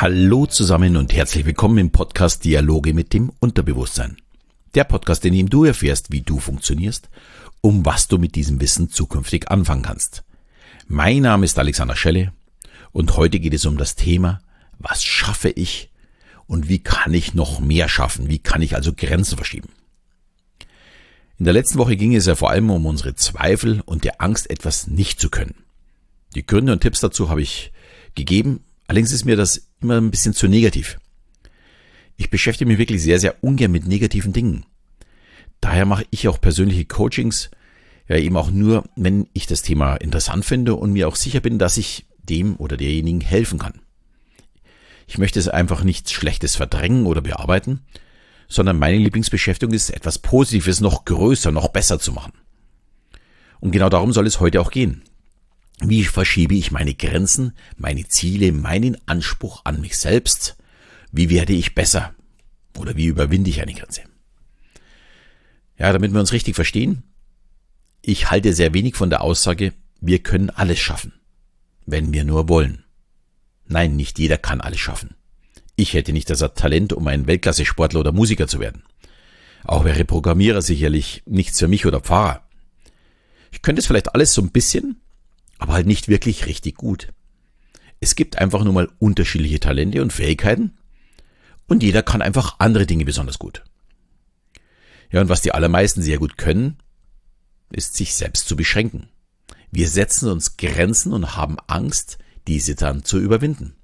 Hallo zusammen und herzlich willkommen im Podcast Dialoge mit dem Unterbewusstsein. Der Podcast, in dem du erfährst, wie du funktionierst, um was du mit diesem Wissen zukünftig anfangen kannst. Mein Name ist Alexander Schelle und heute geht es um das Thema, was schaffe ich und wie kann ich noch mehr schaffen? Wie kann ich also Grenzen verschieben? In der letzten Woche ging es ja vor allem um unsere Zweifel und der Angst, etwas nicht zu können. Die Gründe und Tipps dazu habe ich gegeben Allerdings ist mir das immer ein bisschen zu negativ. Ich beschäftige mich wirklich sehr, sehr ungern mit negativen Dingen. Daher mache ich auch persönliche Coachings, ja eben auch nur, wenn ich das Thema interessant finde und mir auch sicher bin, dass ich dem oder derjenigen helfen kann. Ich möchte es einfach nichts Schlechtes verdrängen oder bearbeiten, sondern meine Lieblingsbeschäftigung ist, etwas Positives noch größer, noch besser zu machen. Und genau darum soll es heute auch gehen. Wie verschiebe ich meine Grenzen, meine Ziele, meinen Anspruch an mich selbst? Wie werde ich besser? Oder wie überwinde ich eine Grenze? Ja, damit wir uns richtig verstehen, ich halte sehr wenig von der Aussage, wir können alles schaffen, wenn wir nur wollen. Nein, nicht jeder kann alles schaffen. Ich hätte nicht das Talent, um ein Weltklasse-Sportler oder Musiker zu werden. Auch wäre Programmierer sicherlich nichts für mich oder Pfarrer. Ich könnte es vielleicht alles so ein bisschen, aber halt nicht wirklich richtig gut. Es gibt einfach nur mal unterschiedliche Talente und Fähigkeiten und jeder kann einfach andere Dinge besonders gut. Ja, und was die allermeisten sehr gut können, ist sich selbst zu beschränken. Wir setzen uns Grenzen und haben Angst, diese dann zu überwinden.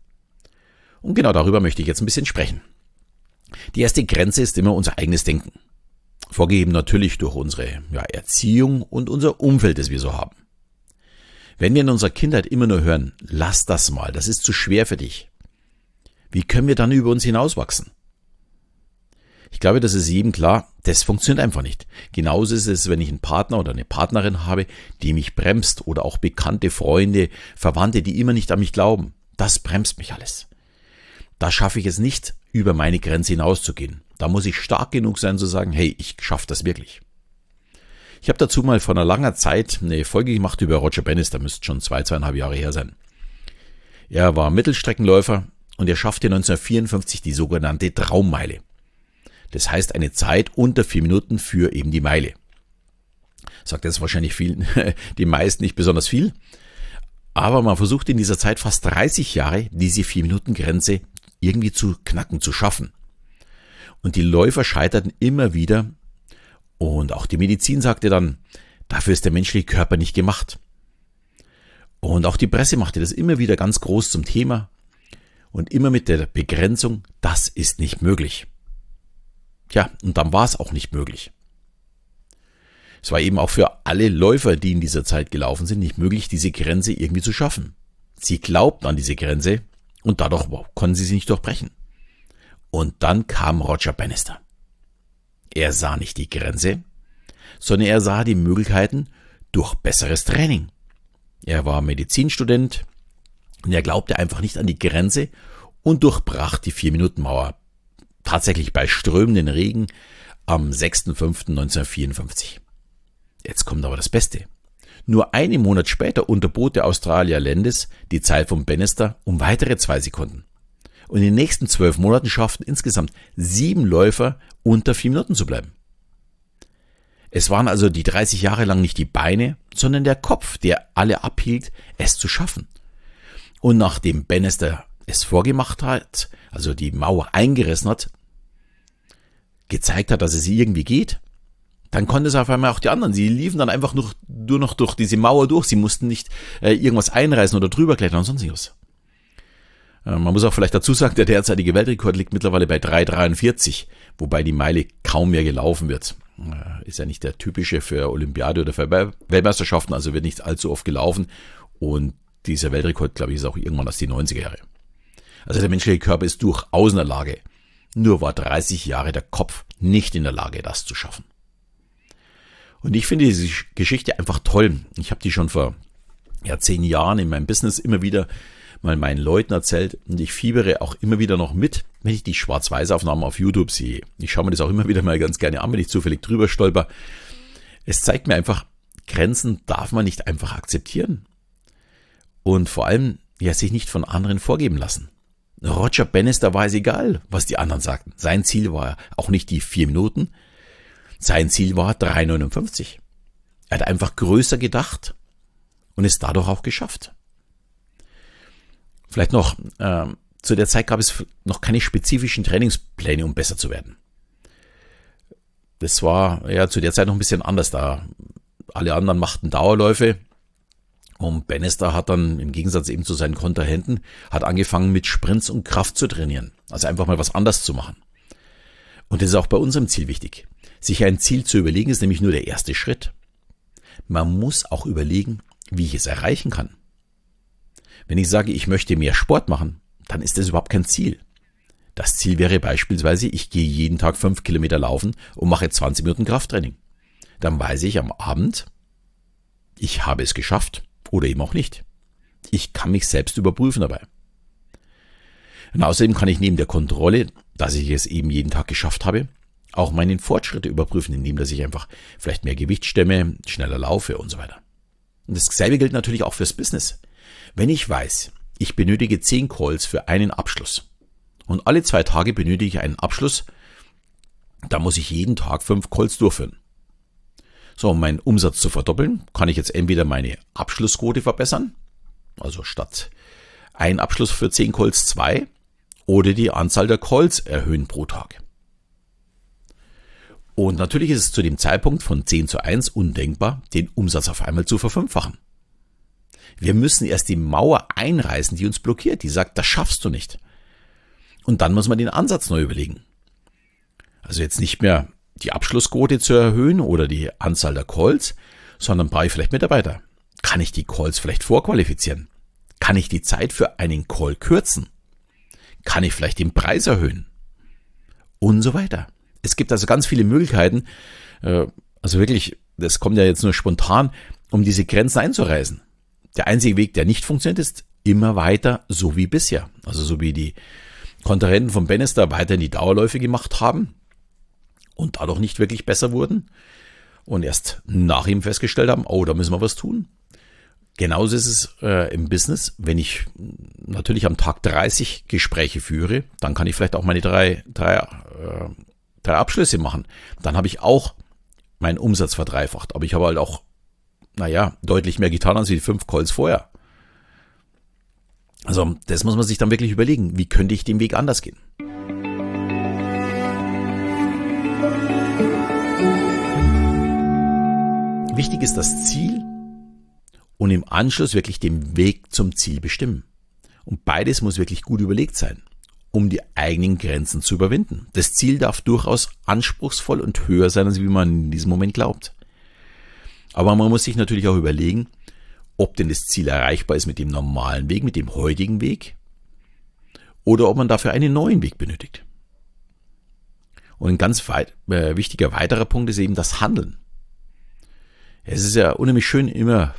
Und genau darüber möchte ich jetzt ein bisschen sprechen. Die erste Grenze ist immer unser eigenes Denken. Vorgegeben natürlich durch unsere ja, Erziehung und unser Umfeld, das wir so haben. Wenn wir in unserer Kindheit immer nur hören, lass das mal, das ist zu schwer für dich. Wie können wir dann über uns hinauswachsen? Ich glaube, das ist jedem klar, das funktioniert einfach nicht. Genauso ist es, wenn ich einen Partner oder eine Partnerin habe, die mich bremst oder auch bekannte Freunde, Verwandte, die immer nicht an mich glauben. Das bremst mich alles. Da schaffe ich es nicht, über meine Grenze hinauszugehen. Da muss ich stark genug sein zu sagen, hey, ich schaffe das wirklich. Ich habe dazu mal vor einer langer Zeit eine Folge gemacht über Roger Bennis, da müsste schon zwei, zweieinhalb Jahre her sein. Er war Mittelstreckenläufer und er schaffte 1954 die sogenannte Traummeile. Das heißt eine Zeit unter vier Minuten für eben die Meile. Sagt jetzt wahrscheinlich vielen, die meisten nicht besonders viel. Aber man versucht in dieser Zeit fast 30 Jahre diese vier Minuten Grenze irgendwie zu knacken, zu schaffen. Und die Läufer scheiterten immer wieder und auch die Medizin sagte dann, dafür ist der menschliche Körper nicht gemacht. Und auch die Presse machte das immer wieder ganz groß zum Thema und immer mit der Begrenzung, das ist nicht möglich. Tja, und dann war es auch nicht möglich. Es war eben auch für alle Läufer, die in dieser Zeit gelaufen sind, nicht möglich, diese Grenze irgendwie zu schaffen. Sie glaubten an diese Grenze und dadurch konnten sie sie nicht durchbrechen. Und dann kam Roger Bannister. Er sah nicht die Grenze, sondern er sah die Möglichkeiten durch besseres Training. Er war Medizinstudent und er glaubte einfach nicht an die Grenze und durchbrach die Vier-Minuten-Mauer. Tatsächlich bei strömenden Regen am 6.5.1954. Jetzt kommt aber das Beste. Nur einen Monat später unterbot der Australier Landis die Zeit von Bannister um weitere zwei Sekunden und in den nächsten zwölf Monaten schafften insgesamt sieben Läufer unter vier Minuten zu bleiben. Es waren also die 30 Jahre lang nicht die Beine, sondern der Kopf, der alle abhielt, es zu schaffen. Und nachdem Bannister es vorgemacht hat, also die Mauer eingerissen hat, gezeigt hat, dass es irgendwie geht, dann konnte es auf einmal auch die anderen. Sie liefen dann einfach nur, nur noch durch diese Mauer durch. Sie mussten nicht äh, irgendwas einreißen oder drüber klettern und sonst was. Äh, man muss auch vielleicht dazu sagen, der derzeitige Weltrekord liegt mittlerweile bei 3,43, wobei die Meile kaum mehr gelaufen wird. Äh, ist ja nicht der typische für Olympiade oder für Weltmeisterschaften, also wird nicht allzu oft gelaufen. Und dieser Weltrekord, glaube ich, ist auch irgendwann aus den 90er Jahre. Also der menschliche Körper ist durchaus in der Lage. Nur war 30 Jahre der Kopf nicht in der Lage, das zu schaffen. Und ich finde diese Geschichte einfach toll. Ich habe die schon vor ja, zehn Jahren in meinem Business immer wieder mal meinen Leuten erzählt und ich fiebere auch immer wieder noch mit, wenn ich die Schwarz-Weiß-Aufnahmen auf YouTube sehe. Ich schaue mir das auch immer wieder mal ganz gerne an, wenn ich zufällig drüber stolper. Es zeigt mir einfach, Grenzen darf man nicht einfach akzeptieren. Und vor allem, ja, sich nicht von anderen vorgeben lassen. Roger Bannister war es egal, was die anderen sagten. Sein Ziel war auch nicht die vier Minuten. Sein Ziel war 3,59. Er hat einfach größer gedacht und es dadurch auch geschafft. Vielleicht noch, äh, zu der Zeit gab es noch keine spezifischen Trainingspläne, um besser zu werden. Das war ja zu der Zeit noch ein bisschen anders da. Alle anderen machten Dauerläufe und Bannister hat dann im Gegensatz eben zu seinen Kontrahenten, hat angefangen mit Sprints und Kraft zu trainieren. Also einfach mal was anders zu machen. Und das ist auch bei unserem Ziel wichtig. Sich ein Ziel zu überlegen ist nämlich nur der erste Schritt. Man muss auch überlegen, wie ich es erreichen kann. Wenn ich sage, ich möchte mehr Sport machen, dann ist das überhaupt kein Ziel. Das Ziel wäre beispielsweise, ich gehe jeden Tag fünf Kilometer laufen und mache 20 Minuten Krafttraining. Dann weiß ich am Abend, ich habe es geschafft oder eben auch nicht. Ich kann mich selbst überprüfen dabei. Und außerdem kann ich neben der Kontrolle, dass ich es eben jeden Tag geschafft habe, auch meinen Fortschritte überprüfen, indem dass ich einfach vielleicht mehr Gewicht stemme, schneller laufe und so weiter. Und dasselbe gilt natürlich auch fürs Business. Wenn ich weiß, ich benötige 10 Calls für einen Abschluss und alle zwei Tage benötige ich einen Abschluss, dann muss ich jeden Tag 5 Calls durchführen. So, um meinen Umsatz zu verdoppeln, kann ich jetzt entweder meine Abschlussquote verbessern, also statt ein Abschluss für 10 Calls 2, oder die Anzahl der Calls erhöhen pro Tag. Und natürlich ist es zu dem Zeitpunkt von 10 zu 1 undenkbar, den Umsatz auf einmal zu verfünffachen. Wir müssen erst die Mauer einreißen, die uns blockiert, die sagt, das schaffst du nicht. Und dann muss man den Ansatz neu überlegen. Also jetzt nicht mehr die Abschlussquote zu erhöhen oder die Anzahl der Calls, sondern brauche ich vielleicht Mitarbeiter. Kann ich die Calls vielleicht vorqualifizieren? Kann ich die Zeit für einen Call kürzen? Kann ich vielleicht den Preis erhöhen? Und so weiter. Es gibt also ganz viele Möglichkeiten, äh, also wirklich, das kommt ja jetzt nur spontan, um diese Grenzen einzureißen. Der einzige Weg, der nicht funktioniert, ist immer weiter so wie bisher. Also so wie die Kontrahenten von Bannister weiterhin die Dauerläufe gemacht haben, und dadurch nicht wirklich besser wurden und erst nach ihm festgestellt haben, oh, da müssen wir was tun. Genauso ist es äh, im Business, wenn ich natürlich am Tag 30 Gespräche führe, dann kann ich vielleicht auch meine drei, drei, äh, drei Abschlüsse machen. Dann habe ich auch meinen Umsatz verdreifacht, aber ich habe halt auch, naja, deutlich mehr getan als die fünf Calls vorher. Also das muss man sich dann wirklich überlegen, wie könnte ich den Weg anders gehen. Wichtig ist das Ziel und im Anschluss wirklich den Weg zum Ziel bestimmen. Und beides muss wirklich gut überlegt sein, um die eigenen Grenzen zu überwinden. Das Ziel darf durchaus anspruchsvoll und höher sein, als wie man in diesem Moment glaubt. Aber man muss sich natürlich auch überlegen, ob denn das Ziel erreichbar ist mit dem normalen Weg, mit dem heutigen Weg, oder ob man dafür einen neuen Weg benötigt. Und ein ganz weit, äh, wichtiger weiterer Punkt ist eben das Handeln. Es ist ja unheimlich schön, immer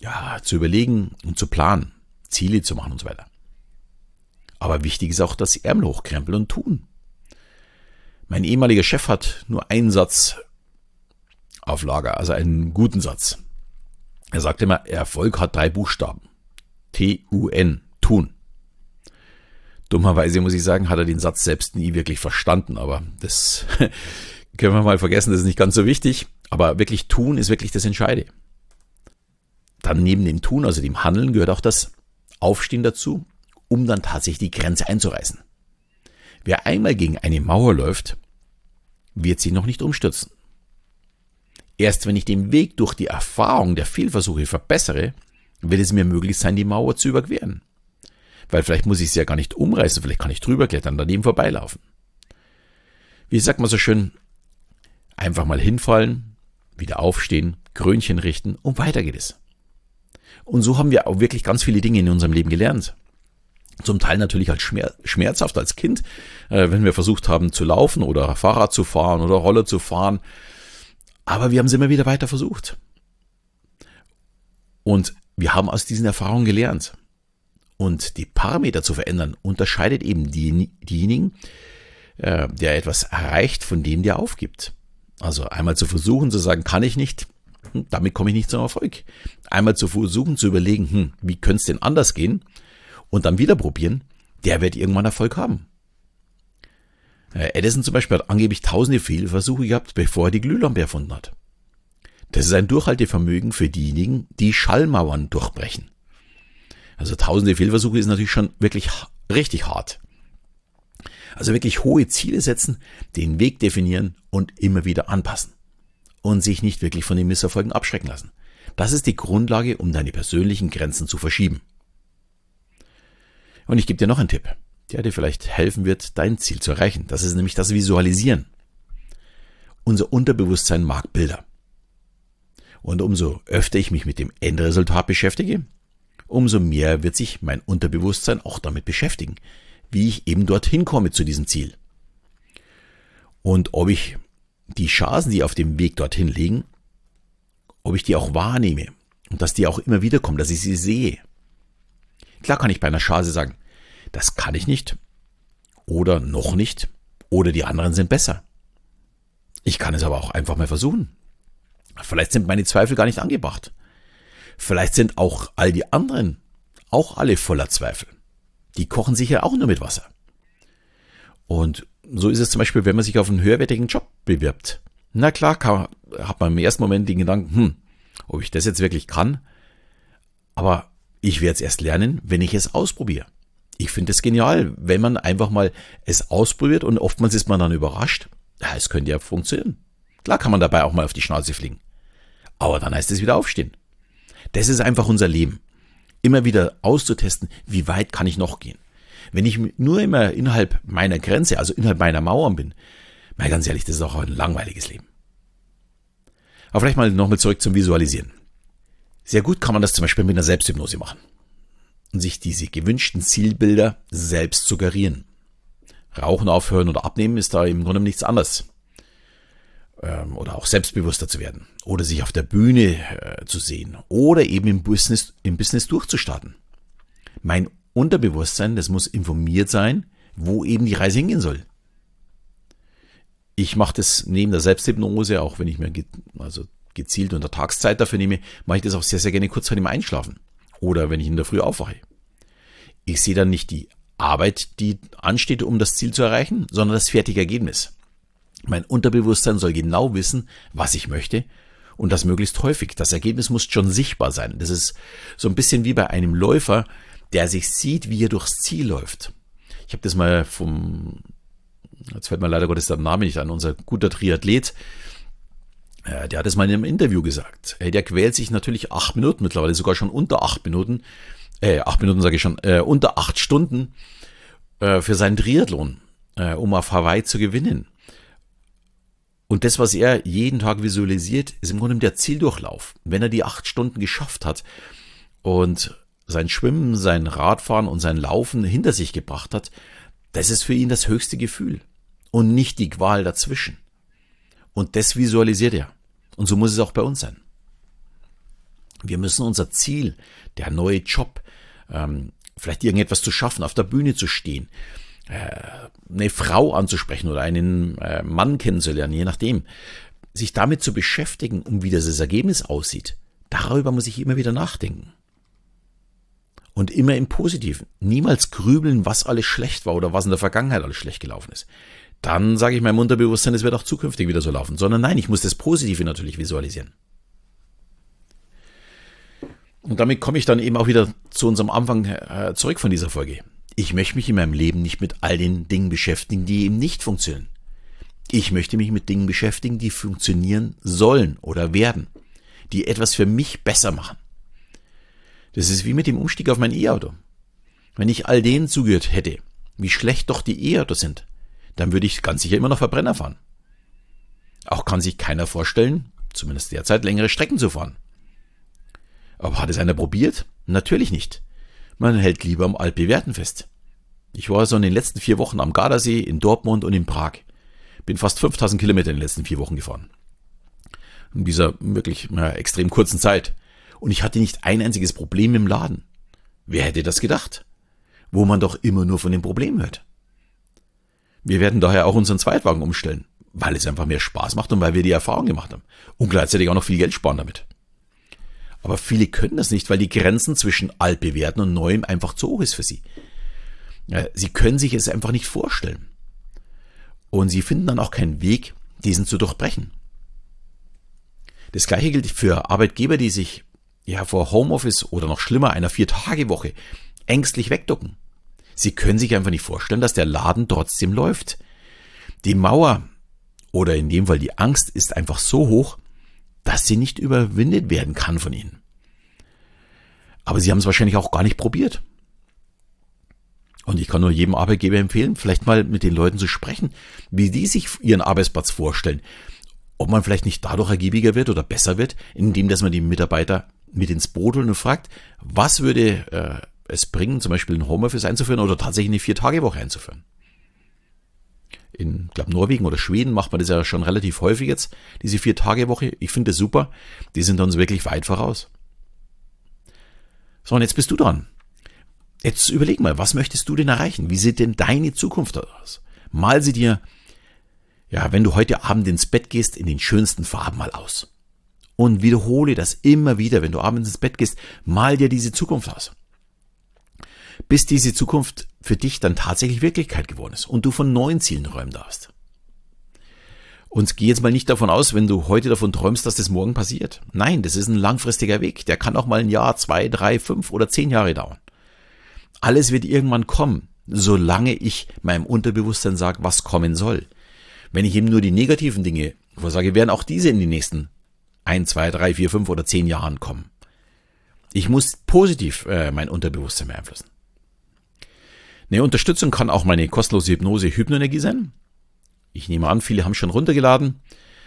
ja, zu überlegen und zu planen, Ziele zu machen und so weiter. Aber wichtig ist auch, dass sie Ärmel hochkrempeln und tun. Mein ehemaliger Chef hat nur einen Satz auf Lager, also einen guten Satz. Er sagte immer, Erfolg hat drei Buchstaben. T-U-N, tun. Dummerweise muss ich sagen, hat er den Satz selbst nie wirklich verstanden, aber das können wir mal vergessen, das ist nicht ganz so wichtig. Aber wirklich tun ist wirklich das Entscheide. Dann neben dem Tun, also dem Handeln, gehört auch das Aufstehen dazu, um dann tatsächlich die Grenze einzureißen. Wer einmal gegen eine Mauer läuft, wird sie noch nicht umstürzen. Erst wenn ich den Weg durch die Erfahrung der Fehlversuche verbessere, wird es mir möglich sein, die Mauer zu überqueren. Weil vielleicht muss ich sie ja gar nicht umreißen, vielleicht kann ich drüber klettern, daneben vorbeilaufen. Wie sagt man so schön, einfach mal hinfallen, wieder aufstehen, Krönchen richten und weiter geht es. Und so haben wir auch wirklich ganz viele Dinge in unserem Leben gelernt. Zum Teil natürlich als schmerzhaft als Kind, äh, wenn wir versucht haben zu laufen oder Fahrrad zu fahren oder Roller zu fahren. Aber wir haben es immer wieder weiter versucht. Und wir haben aus diesen Erfahrungen gelernt. Und die Parameter zu verändern unterscheidet eben die, diejenigen, äh, der etwas erreicht, von dem der aufgibt. Also einmal zu versuchen zu sagen, kann ich nicht, hm, damit komme ich nicht zum Erfolg. Einmal zu versuchen zu überlegen, hm, wie könnte es denn anders gehen? Und dann wieder probieren, der wird irgendwann Erfolg haben. Äh, Edison zum Beispiel hat angeblich tausende Fehlversuche gehabt, bevor er die Glühlampe erfunden hat. Das ist ein Durchhaltevermögen für diejenigen, die Schallmauern durchbrechen. Also tausende Fehlversuche ist natürlich schon wirklich richtig hart. Also wirklich hohe Ziele setzen, den Weg definieren und immer wieder anpassen. Und sich nicht wirklich von den Misserfolgen abschrecken lassen. Das ist die Grundlage, um deine persönlichen Grenzen zu verschieben. Und ich gebe dir noch einen Tipp, der dir vielleicht helfen wird, dein Ziel zu erreichen. Das ist nämlich das Visualisieren. Unser Unterbewusstsein mag Bilder. Und umso öfter ich mich mit dem Endresultat beschäftige, umso mehr wird sich mein Unterbewusstsein auch damit beschäftigen, wie ich eben dorthin komme zu diesem Ziel. Und ob ich die Chancen, die auf dem Weg dorthin liegen, ob ich die auch wahrnehme und dass die auch immer wieder kommen, dass ich sie sehe. Klar kann ich bei einer Chance sagen, das kann ich nicht oder noch nicht oder die anderen sind besser. Ich kann es aber auch einfach mal versuchen. Vielleicht sind meine Zweifel gar nicht angebracht. Vielleicht sind auch all die anderen auch alle voller Zweifel. Die kochen sich ja auch nur mit Wasser. Und so ist es zum Beispiel, wenn man sich auf einen höherwertigen Job bewirbt. Na klar, kann, hat man im ersten Moment den Gedanken, hm, ob ich das jetzt wirklich kann. Aber ich werde es erst lernen, wenn ich es ausprobiere. Ich finde es genial, wenn man einfach mal es ausprobiert und oftmals ist man dann überrascht. Ja, es könnte ja funktionieren. Klar kann man dabei auch mal auf die Schnauze fliegen. Aber dann heißt es wieder aufstehen. Das ist einfach unser Leben. Immer wieder auszutesten, wie weit kann ich noch gehen. Wenn ich nur immer innerhalb meiner Grenze, also innerhalb meiner Mauern bin, mal ganz ehrlich, das ist auch ein langweiliges Leben. Aber vielleicht mal nochmal zurück zum Visualisieren. Sehr gut kann man das zum Beispiel mit einer Selbsthypnose machen und sich diese gewünschten Zielbilder selbst suggerieren. Rauchen aufhören oder abnehmen ist da im Grunde nichts anderes. Ähm, oder auch selbstbewusster zu werden. Oder sich auf der Bühne äh, zu sehen. Oder eben im Business, im Business durchzustarten. Mein Unterbewusstsein, das muss informiert sein, wo eben die Reise hingehen soll. Ich mache das neben der Selbsthypnose, auch wenn ich mir also gezielt unter Tagszeit dafür nehme, mache ich das auch sehr, sehr gerne kurz vor dem Einschlafen oder wenn ich in der Früh aufwache. Ich sehe dann nicht die Arbeit, die ansteht, um das Ziel zu erreichen, sondern das fertige Ergebnis. Mein Unterbewusstsein soll genau wissen, was ich möchte und das möglichst häufig. Das Ergebnis muss schon sichtbar sein. Das ist so ein bisschen wie bei einem Läufer, der sich sieht, wie er durchs Ziel läuft. Ich habe das mal vom, jetzt fällt mir leider Gottes der Name nicht an, unser guter Triathlet, der hat es mal in einem Interview gesagt. Hey, der quält sich natürlich acht Minuten, mittlerweile sogar schon unter acht Minuten, äh, acht Minuten sage ich schon, äh, unter acht Stunden äh, für seinen Triathlon, äh, um auf Hawaii zu gewinnen. Und das, was er jeden Tag visualisiert, ist im Grunde der Zieldurchlauf. Wenn er die acht Stunden geschafft hat und sein Schwimmen, sein Radfahren und sein Laufen hinter sich gebracht hat, das ist für ihn das höchste Gefühl und nicht die Qual dazwischen. Und das visualisiert er. Und so muss es auch bei uns sein. Wir müssen unser Ziel, der neue Job, ähm, vielleicht irgendetwas zu schaffen, auf der Bühne zu stehen, äh, eine Frau anzusprechen oder einen äh, Mann kennenzulernen, je nachdem, sich damit zu beschäftigen, um wie das Ergebnis aussieht, darüber muss ich immer wieder nachdenken. Und immer im Positiven. Niemals grübeln, was alles schlecht war oder was in der Vergangenheit alles schlecht gelaufen ist. Dann sage ich meinem Unterbewusstsein, es wird auch zukünftig wieder so laufen. Sondern nein, ich muss das Positive natürlich visualisieren. Und damit komme ich dann eben auch wieder zu unserem Anfang äh, zurück von dieser Folge. Ich möchte mich in meinem Leben nicht mit all den Dingen beschäftigen, die eben nicht funktionieren. Ich möchte mich mit Dingen beschäftigen, die funktionieren sollen oder werden, die etwas für mich besser machen. Das ist wie mit dem Umstieg auf mein E-Auto. Wenn ich all denen zugehört hätte, wie schlecht doch die E-Autos sind, dann würde ich ganz sicher immer noch Verbrenner fahren. Auch kann sich keiner vorstellen, zumindest derzeit längere Strecken zu fahren. Aber hat es einer probiert? Natürlich nicht. Man hält lieber am Altbewährten fest. Ich war so in den letzten vier Wochen am Gardasee, in Dortmund und in Prag. Bin fast 5000 Kilometer in den letzten vier Wochen gefahren. In dieser wirklich na, extrem kurzen Zeit und ich hatte nicht ein einziges Problem im Laden. Wer hätte das gedacht? Wo man doch immer nur von den Problemen hört. Wir werden daher auch unseren Zweitwagen umstellen, weil es einfach mehr Spaß macht und weil wir die Erfahrung gemacht haben. Und gleichzeitig auch noch viel Geld sparen damit. Aber viele können das nicht, weil die Grenzen zwischen altbewährten und neuem einfach zu hoch ist für sie. Sie können sich es einfach nicht vorstellen. Und sie finden dann auch keinen Weg, diesen zu durchbrechen. Das gleiche gilt für Arbeitgeber, die sich ja vor Homeoffice oder noch schlimmer einer Vier-Tage-Woche ängstlich wegducken. Sie können sich einfach nicht vorstellen, dass der Laden trotzdem läuft. Die Mauer oder in dem Fall die Angst ist einfach so hoch, dass sie nicht überwindet werden kann von ihnen. Aber sie haben es wahrscheinlich auch gar nicht probiert. Und ich kann nur jedem Arbeitgeber empfehlen, vielleicht mal mit den Leuten zu sprechen, wie die sich ihren Arbeitsplatz vorstellen. Ob man vielleicht nicht dadurch ergiebiger wird oder besser wird, indem dass man die Mitarbeiter mit ins Boot holt und fragt, was würde äh, es bringen, zum Beispiel ein Homeoffice einzuführen oder tatsächlich eine Vier-Tage-Woche einzuführen. In, glaube Norwegen oder Schweden macht man das ja schon relativ häufig jetzt, diese Vier-Tage-Woche. Ich finde das super. Die sind uns wirklich weit voraus. So, und jetzt bist du dran. Jetzt überleg mal, was möchtest du denn erreichen? Wie sieht denn deine Zukunft aus? Mal sie dir, ja, wenn du heute Abend ins Bett gehst, in den schönsten Farben mal aus. Und wiederhole das immer wieder, wenn du abends ins Bett gehst, mal dir diese Zukunft aus. Bis diese Zukunft für dich dann tatsächlich Wirklichkeit geworden ist und du von neuen Zielen träumen darfst. Und geh jetzt mal nicht davon aus, wenn du heute davon träumst, dass das morgen passiert. Nein, das ist ein langfristiger Weg. Der kann auch mal ein Jahr, zwei, drei, fünf oder zehn Jahre dauern. Alles wird irgendwann kommen, solange ich meinem Unterbewusstsein sage, was kommen soll. Wenn ich eben nur die negativen Dinge vorsage, werden auch diese in den nächsten ein, zwei, drei, vier, fünf oder zehn Jahren kommen. Ich muss positiv äh, mein Unterbewusstsein beeinflussen. Eine Unterstützung kann auch meine kostenlose Hypnose Hypnoenergie sein. Ich nehme an, viele haben schon runtergeladen.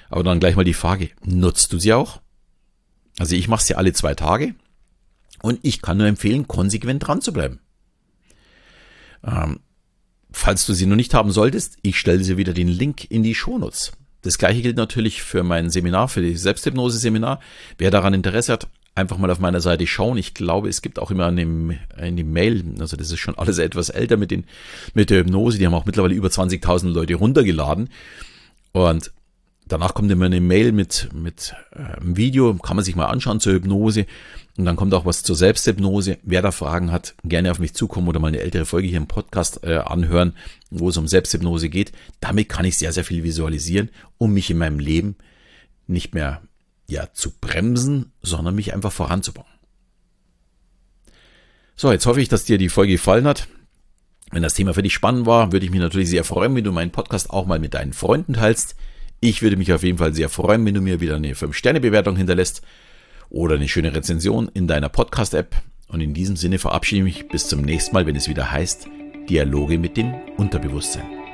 Aber dann gleich mal die Frage, nutzt du sie auch? Also ich mache sie alle zwei Tage. Und ich kann nur empfehlen, konsequent dran zu bleiben. Ähm, falls du sie noch nicht haben solltest, ich stelle dir wieder den Link in die Shownotes. Das gleiche gilt natürlich für mein Seminar, für die Selbsthypnose-Seminar. Wer daran Interesse hat, einfach mal auf meiner Seite schauen. Ich glaube, es gibt auch immer in dem, in dem Mail, also das ist schon alles etwas älter mit, den, mit der Hypnose, die haben auch mittlerweile über 20.000 Leute runtergeladen. Und danach kommt immer eine Mail mit, mit einem Video, kann man sich mal anschauen zur Hypnose. Und dann kommt auch was zur Selbsthypnose. Wer da Fragen hat, gerne auf mich zukommen oder mal eine ältere Folge hier im Podcast äh, anhören, wo es um Selbsthypnose geht. Damit kann ich sehr, sehr viel visualisieren, um mich in meinem Leben nicht mehr ja zu bremsen, sondern mich einfach voranzubauen. So, jetzt hoffe ich, dass dir die Folge gefallen hat. Wenn das Thema für dich spannend war, würde ich mich natürlich sehr freuen, wenn du meinen Podcast auch mal mit deinen Freunden teilst. Ich würde mich auf jeden Fall sehr freuen, wenn du mir wieder eine 5-Sterne-Bewertung hinterlässt oder eine schöne Rezension in deiner Podcast-App. Und in diesem Sinne verabschiede ich mich bis zum nächsten Mal, wenn es wieder heißt Dialoge mit dem Unterbewusstsein.